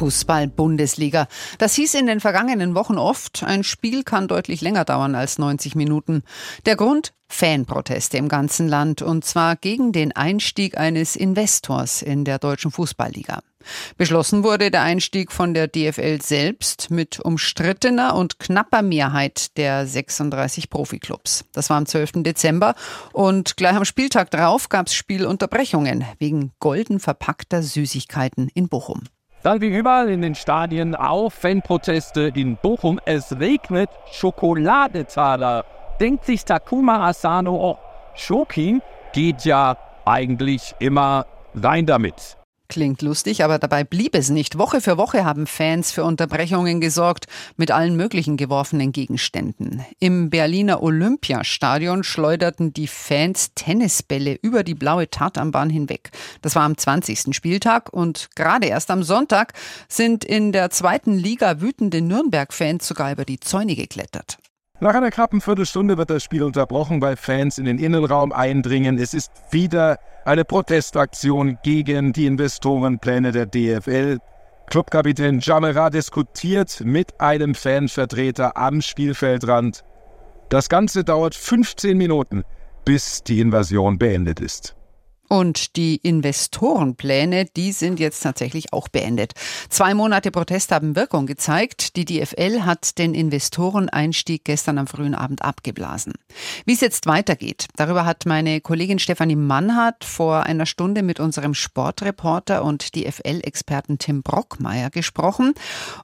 Fußball-Bundesliga. Das hieß in den vergangenen Wochen oft, ein Spiel kann deutlich länger dauern als 90 Minuten. Der Grund? Fanproteste im ganzen Land und zwar gegen den Einstieg eines Investors in der deutschen Fußballliga. Beschlossen wurde der Einstieg von der DFL selbst mit umstrittener und knapper Mehrheit der 36 Profiklubs. Das war am 12. Dezember und gleich am Spieltag darauf gab es Spielunterbrechungen wegen golden verpackter Süßigkeiten in Bochum. Dann wie überall in den Stadien auch Fanproteste in Bochum. Es regnet Schokoladetaler. Denkt sich Takuma Asano, oh, Schoki geht ja eigentlich immer rein damit. Klingt lustig, aber dabei blieb es nicht. Woche für Woche haben Fans für Unterbrechungen gesorgt mit allen möglichen geworfenen Gegenständen. Im Berliner Olympiastadion schleuderten die Fans Tennisbälle über die blaue Tartanbahn hinweg. Das war am 20. Spieltag und gerade erst am Sonntag sind in der zweiten Liga wütende Nürnberg-Fans sogar über die Zäune geklettert. Nach einer knappen Viertelstunde wird das Spiel unterbrochen, weil Fans in den Innenraum eindringen. Es ist wieder eine Protestaktion gegen die Investorenpläne der DFL. Clubkapitän Jamera diskutiert mit einem Fanvertreter am Spielfeldrand. Das Ganze dauert 15 Minuten, bis die Invasion beendet ist. Und die Investorenpläne, die sind jetzt tatsächlich auch beendet. Zwei Monate Protest haben Wirkung gezeigt. Die DFL hat den Investoreneinstieg gestern am frühen Abend abgeblasen. Wie es jetzt weitergeht, darüber hat meine Kollegin Stefanie Mannhardt vor einer Stunde mit unserem Sportreporter und DFL-Experten Tim Brockmeier gesprochen.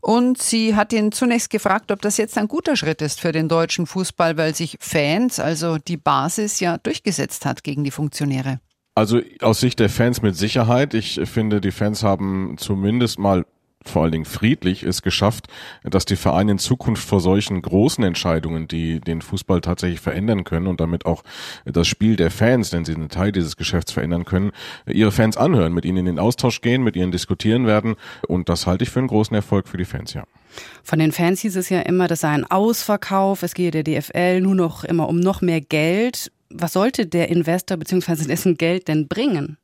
Und sie hat ihn zunächst gefragt, ob das jetzt ein guter Schritt ist für den deutschen Fußball, weil sich Fans, also die Basis, ja durchgesetzt hat gegen die Funktionäre. Also aus Sicht der Fans mit Sicherheit. Ich finde, die Fans haben zumindest mal vor allen Dingen friedlich es geschafft, dass die Vereine in Zukunft vor solchen großen Entscheidungen, die den Fußball tatsächlich verändern können und damit auch das Spiel der Fans, denn sie einen Teil dieses Geschäfts verändern können, ihre Fans anhören, mit ihnen in den Austausch gehen, mit ihnen diskutieren werden. Und das halte ich für einen großen Erfolg für die Fans, ja. Von den Fans hieß es ja immer, das sei ein Ausverkauf, es gehe der DFL nur noch immer um noch mehr Geld was sollte der Investor bzw. dessen Geld denn bringen?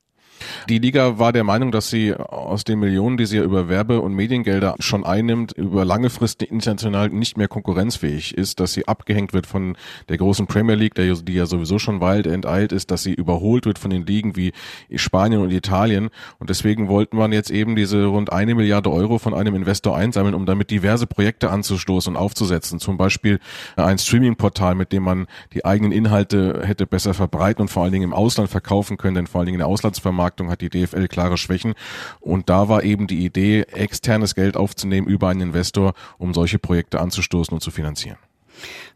Die Liga war der Meinung, dass sie aus den Millionen, die sie ja über Werbe- und Mediengelder schon einnimmt, über lange Frist international nicht mehr konkurrenzfähig ist, dass sie abgehängt wird von der großen Premier League, die ja sowieso schon weit enteilt ist, dass sie überholt wird von den Ligen wie Spanien und Italien. Und deswegen wollten man jetzt eben diese rund eine Milliarde Euro von einem Investor einsammeln, um damit diverse Projekte anzustoßen und aufzusetzen. Zum Beispiel ein Streaming-Portal, mit dem man die eigenen Inhalte hätte besser verbreiten und vor allen Dingen im Ausland verkaufen können, denn vor allen Dingen in der Auslandsvermarktung Vermarktung hat die DFL klare Schwächen. Und da war eben die Idee, externes Geld aufzunehmen über einen Investor, um solche Projekte anzustoßen und zu finanzieren.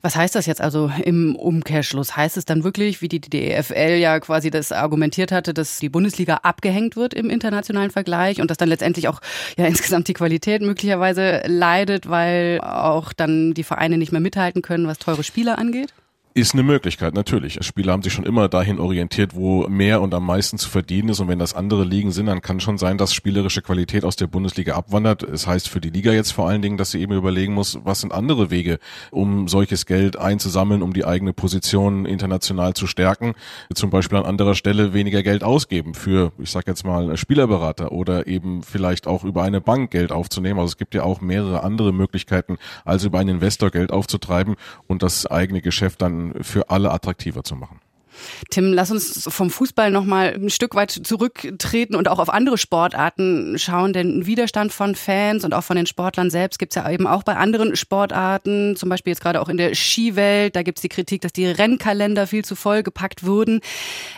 Was heißt das jetzt also im Umkehrschluss? Heißt es dann wirklich, wie die DFL ja quasi das argumentiert hatte, dass die Bundesliga abgehängt wird im internationalen Vergleich und dass dann letztendlich auch ja insgesamt die Qualität möglicherweise leidet, weil auch dann die Vereine nicht mehr mithalten können, was teure Spieler angeht? Ist eine Möglichkeit, natürlich. Spieler haben sich schon immer dahin orientiert, wo mehr und am meisten zu verdienen ist. Und wenn das andere Ligen sind, dann kann schon sein, dass spielerische Qualität aus der Bundesliga abwandert. Es das heißt für die Liga jetzt vor allen Dingen, dass sie eben überlegen muss, was sind andere Wege, um solches Geld einzusammeln, um die eigene Position international zu stärken. Zum Beispiel an anderer Stelle weniger Geld ausgeben für, ich sag jetzt mal, Spielerberater oder eben vielleicht auch über eine Bank Geld aufzunehmen. Also es gibt ja auch mehrere andere Möglichkeiten, als über einen Investor Geld aufzutreiben und das eigene Geschäft dann für alle attraktiver zu machen. Tim, lass uns vom Fußball noch mal ein Stück weit zurücktreten und auch auf andere Sportarten schauen. Denn Widerstand von Fans und auch von den Sportlern selbst gibt es ja eben auch bei anderen Sportarten, zum Beispiel jetzt gerade auch in der Skiwelt. Da gibt es die Kritik, dass die Rennkalender viel zu voll gepackt wurden.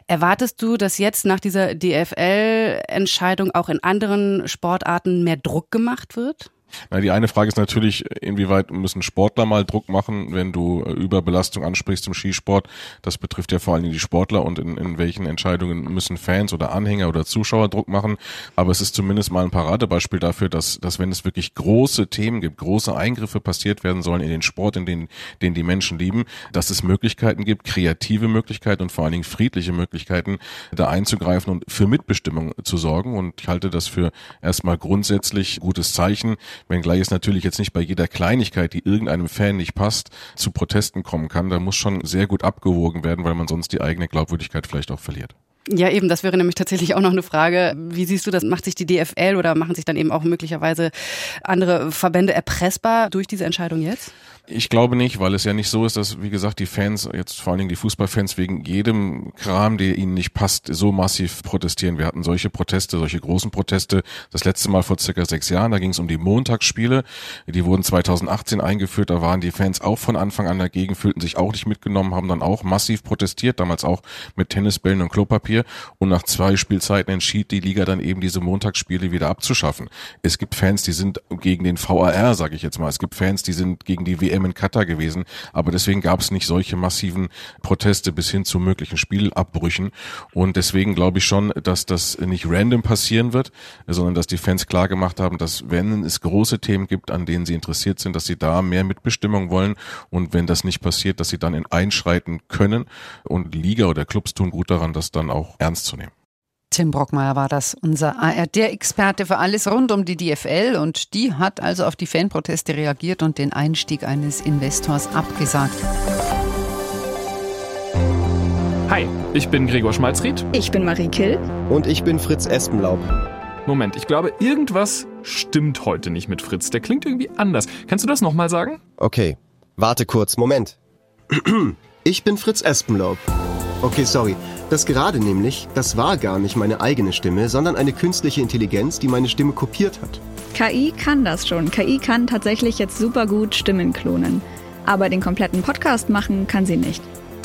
Erwartest du, dass jetzt nach dieser DFL-Entscheidung auch in anderen Sportarten mehr Druck gemacht wird? Na, die eine Frage ist natürlich, inwieweit müssen Sportler mal Druck machen, wenn du äh, Überbelastung ansprichst im Skisport. Das betrifft ja vor allem die Sportler und in, in welchen Entscheidungen müssen Fans oder Anhänger oder Zuschauer Druck machen. Aber es ist zumindest mal ein Paradebeispiel dafür, dass, dass wenn es wirklich große Themen gibt, große Eingriffe passiert werden sollen in den Sport, in den, den die Menschen lieben, dass es Möglichkeiten gibt, kreative Möglichkeiten und vor allen Dingen friedliche Möglichkeiten, da einzugreifen und für Mitbestimmung zu sorgen. Und ich halte das für erstmal grundsätzlich gutes Zeichen wenngleich es natürlich jetzt nicht bei jeder Kleinigkeit, die irgendeinem Fan nicht passt, zu Protesten kommen kann. Da muss schon sehr gut abgewogen werden, weil man sonst die eigene Glaubwürdigkeit vielleicht auch verliert. Ja, eben, das wäre nämlich tatsächlich auch noch eine Frage. Wie siehst du das? Macht sich die DFL oder machen sich dann eben auch möglicherweise andere Verbände erpressbar durch diese Entscheidung jetzt? Ich glaube nicht, weil es ja nicht so ist, dass, wie gesagt, die Fans, jetzt vor allen Dingen die Fußballfans, wegen jedem Kram, der ihnen nicht passt, so massiv protestieren. Wir hatten solche Proteste, solche großen Proteste, das letzte Mal vor circa sechs Jahren, da ging es um die Montagsspiele. Die wurden 2018 eingeführt, da waren die Fans auch von Anfang an dagegen, fühlten sich auch nicht mitgenommen, haben dann auch massiv protestiert, damals auch mit Tennisbällen und Klopapier. Und nach zwei Spielzeiten entschied die Liga dann eben diese Montagsspiele wieder abzuschaffen. Es gibt Fans, die sind gegen den VAR, sage ich jetzt mal. Es gibt Fans, die sind gegen die WM in Katar gewesen, aber deswegen gab es nicht solche massiven Proteste bis hin zu möglichen Spielabbrüchen und deswegen glaube ich schon, dass das nicht random passieren wird, sondern dass die Fans klar gemacht haben, dass wenn es große Themen gibt, an denen sie interessiert sind, dass sie da mehr Mitbestimmung wollen und wenn das nicht passiert, dass sie dann in einschreiten können und Liga oder Clubs tun gut daran, das dann auch ernst zu nehmen. Tim Brockmeier war das, unser ARD-Experte für alles rund um die DFL und die hat also auf die Fanproteste reagiert und den Einstieg eines Investors abgesagt. Hi, ich bin Gregor Schmalzried. Ich bin Marie Kill. Und ich bin Fritz Espenlaub. Moment, ich glaube, irgendwas stimmt heute nicht mit Fritz. Der klingt irgendwie anders. Kannst du das nochmal sagen? Okay, warte kurz, Moment. Ich bin Fritz Espenlaub. Okay, sorry. Das gerade nämlich, das war gar nicht meine eigene Stimme, sondern eine künstliche Intelligenz, die meine Stimme kopiert hat. KI kann das schon. KI kann tatsächlich jetzt super gut Stimmen klonen. Aber den kompletten Podcast machen kann sie nicht.